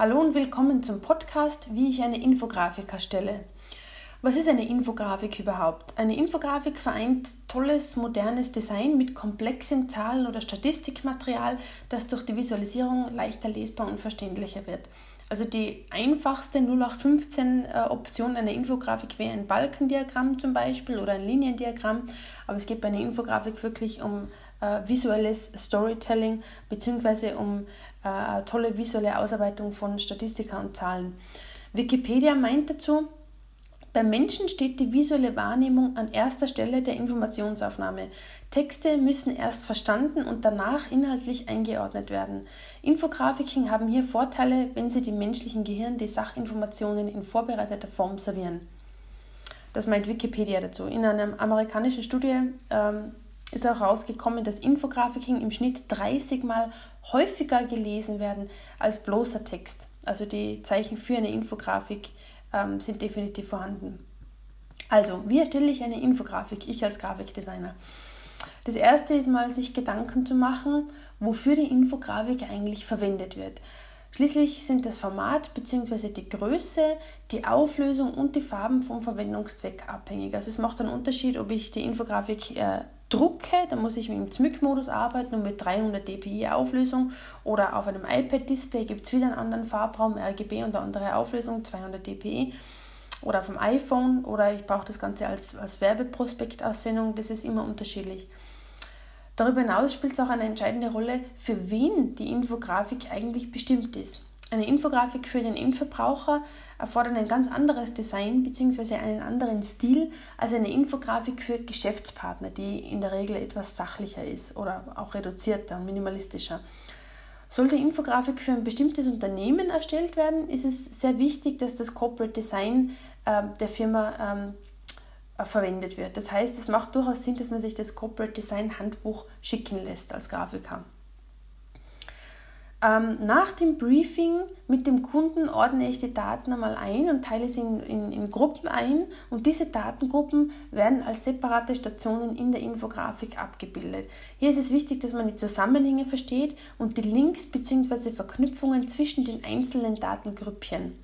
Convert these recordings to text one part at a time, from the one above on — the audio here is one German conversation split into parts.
Hallo und willkommen zum Podcast, wie ich eine Infografik erstelle. Was ist eine Infografik überhaupt? Eine Infografik vereint tolles, modernes Design mit komplexem Zahlen- oder Statistikmaterial, das durch die Visualisierung leichter lesbar und verständlicher wird. Also die einfachste 0815 äh, einer Infografik wäre ein Balkendiagramm zum Beispiel oder ein Liniendiagramm, aber es geht bei einer Infografik wirklich um äh, visuelles Storytelling bzw. um äh, tolle visuelle Ausarbeitung von Statistika und Zahlen. Wikipedia meint dazu, beim Menschen steht die visuelle Wahrnehmung an erster Stelle der Informationsaufnahme. Texte müssen erst verstanden und danach inhaltlich eingeordnet werden. Infografiken haben hier Vorteile, wenn sie dem menschlichen Gehirn die Sachinformationen in vorbereiteter Form servieren. Das meint Wikipedia dazu. In einer amerikanischen Studie ähm, ist auch rausgekommen, dass Infografiken im Schnitt 30 Mal häufiger gelesen werden als bloßer Text. Also die Zeichen für eine Infografik ähm, sind definitiv vorhanden. Also, wie erstelle ich eine Infografik, ich als Grafikdesigner? Das erste ist mal, sich Gedanken zu machen, wofür die Infografik eigentlich verwendet wird. Schließlich sind das Format bzw. die Größe, die Auflösung und die Farben vom Verwendungszweck abhängig. Also es macht einen Unterschied, ob ich die Infografik äh, drucke, dann muss ich mit dem ZMYK-Modus arbeiten und mit 300 dpi Auflösung oder auf einem iPad-Display gibt es wieder einen anderen Farbraum, RGB und eine andere Auflösung, 200 dpi oder auf dem iPhone oder ich brauche das Ganze als, als Werbeprospektaussendung, das ist immer unterschiedlich. Darüber hinaus spielt es auch eine entscheidende Rolle, für wen die Infografik eigentlich bestimmt ist. Eine Infografik für den Endverbraucher erfordert ein ganz anderes Design bzw. einen anderen Stil als eine Infografik für Geschäftspartner, die in der Regel etwas sachlicher ist oder auch reduzierter und minimalistischer. Sollte Infografik für ein bestimmtes Unternehmen erstellt werden, ist es sehr wichtig, dass das Corporate Design äh, der Firma ähm, äh, verwendet wird. Das heißt, es macht durchaus Sinn, dass man sich das Corporate Design Handbuch schicken lässt als Grafiker. Ähm, nach dem Briefing mit dem Kunden ordne ich die Daten einmal ein und teile sie in, in, in, Gruppen ein und diese Datengruppen werden als separate Stationen in der Infografik abgebildet. Hier ist es wichtig, dass man die Zusammenhänge versteht und die Links bzw. Verknüpfungen zwischen den einzelnen Datengrüppchen.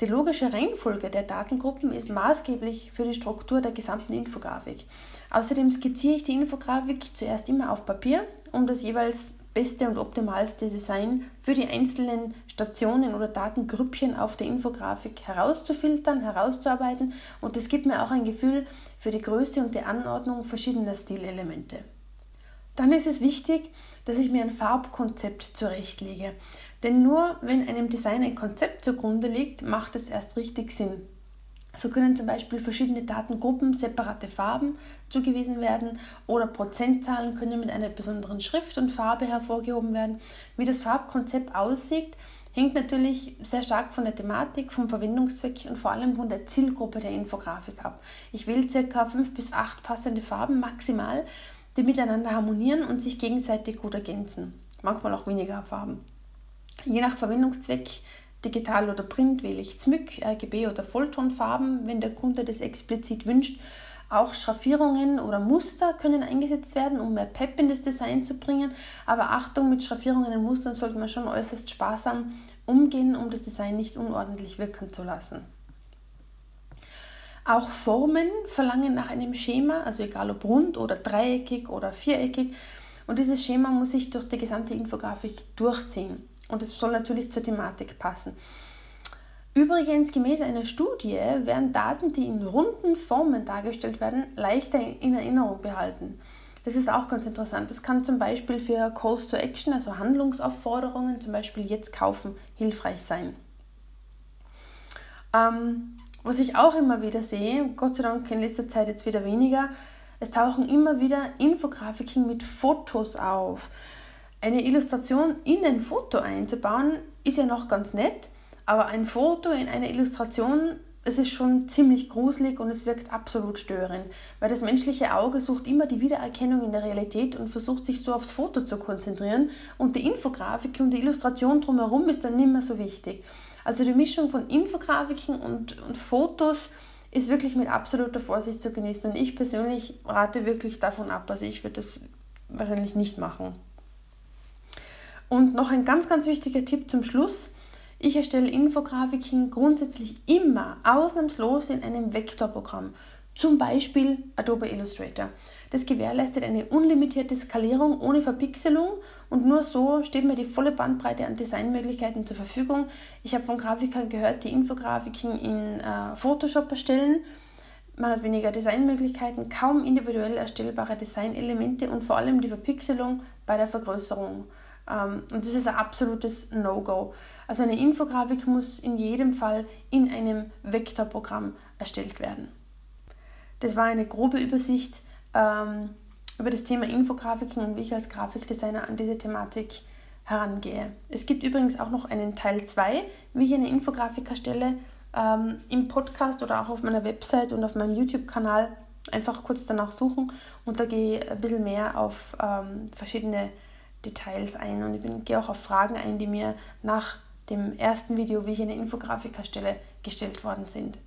Die logische Reihenfolge der Datengruppen ist maßgeblich für die Struktur der gesamten Infografik. Außerdem skizziere ich die Infografik zuerst immer auf Papier, um das jeweils beste und optimalste Design für die einzelnen Stationen oder Datengrüppchen auf der Infografik herauszufiltern, herauszuarbeiten und es gibt mir auch ein Gefühl für die Größe und die Anordnung verschiedener Stilelemente. Dann ist es wichtig, dass ich mir ein Farbkonzept zurechtlege. Denn nur wenn einem Design ein Konzept zugrunde liegt, macht es erst richtig Sinn. So können zum Beispiel verschiedene Datengruppen separate Farben zugewiesen werden oder Prozentzahlen können mit einer besonderen Schrift und Farbe hervorgehoben werden. Wie das Farbkonzept aussieht, hängt natürlich sehr stark von der Thematik, vom Verwendungszweck und vor allem von der Zielgruppe der Infografik ab. Ich wähle ca. 5 bis 8 passende Farben maximal, die miteinander harmonieren und sich gegenseitig gut ergänzen. Manchmal auch weniger Farben. Je nach Verwendungszweck Digital oder Print wähle ich ZMYK, RGB oder Volltonfarben, wenn der Kunde das explizit wünscht. Auch Schraffierungen oder Muster können eingesetzt werden, um mehr Pep in das Design zu bringen. Aber Achtung, mit Schraffierungen und Mustern sollte man schon äußerst sparsam umgehen, um das Design nicht unordentlich wirken zu lassen. Auch Formen verlangen nach einem Schema, also egal ob rund oder dreieckig oder viereckig. Und dieses Schema muss sich durch die gesamte Infografik durchziehen. Und es soll natürlich zur Thematik passen. Übrigens, gemäß einer Studie werden Daten, die in runden Formen dargestellt werden, leichter in Erinnerung behalten. Das ist auch ganz interessant. Das kann zum Beispiel für Calls to Action, also Handlungsaufforderungen, zum Beispiel jetzt kaufen, hilfreich sein. Ähm, was ich auch immer wieder sehe, Gott sei Dank in letzter Zeit jetzt wieder weniger, es tauchen immer wieder Infografiken mit Fotos auf. Eine Illustration in ein Foto einzubauen, ist ja noch ganz nett, aber ein Foto in eine Illustration, es ist schon ziemlich gruselig und es wirkt absolut störend, weil das menschliche Auge sucht immer die Wiedererkennung in der Realität und versucht sich so aufs Foto zu konzentrieren und die Infografik und die Illustration drumherum ist dann nicht mehr so wichtig. Also die Mischung von Infografiken und, und Fotos ist wirklich mit absoluter Vorsicht zu genießen und ich persönlich rate wirklich davon ab, also ich würde das wahrscheinlich nicht machen. Und noch ein ganz, ganz wichtiger Tipp zum Schluss. Ich erstelle Infografiken grundsätzlich immer ausnahmslos in einem Vektorprogramm, zum Beispiel Adobe Illustrator. Das gewährleistet eine unlimitierte Skalierung ohne Verpixelung und nur so steht mir die volle Bandbreite an Designmöglichkeiten zur Verfügung. Ich habe von Grafikern gehört, die Infografiken in äh, Photoshop erstellen. Man hat weniger Designmöglichkeiten, kaum individuell erstellbare Designelemente und vor allem die Verpixelung bei der Vergrößerung. Ähm, und das ist ein absolutes No-Go. Also eine Infografik muss in jedem Fall in einem Vektorprogramm erstellt werden. Das war eine grobe Übersicht ähm, über das Thema Infografiken und wie ich als Grafikdesigner an diese Thematik herangehe. Es gibt übrigens auch noch einen Teil 2, wie ich eine Infografik erstelle, ähm, im Podcast oder auch auf meiner Website und auf meinem YouTube-Kanal. Einfach kurz danach suchen und da gehe ich ein bisschen mehr auf ähm, verschiedene Details ein und ich bin, gehe auch auf Fragen ein, die mir nach dem ersten Video, wie ich eine Infografik erstelle, gestellt worden sind.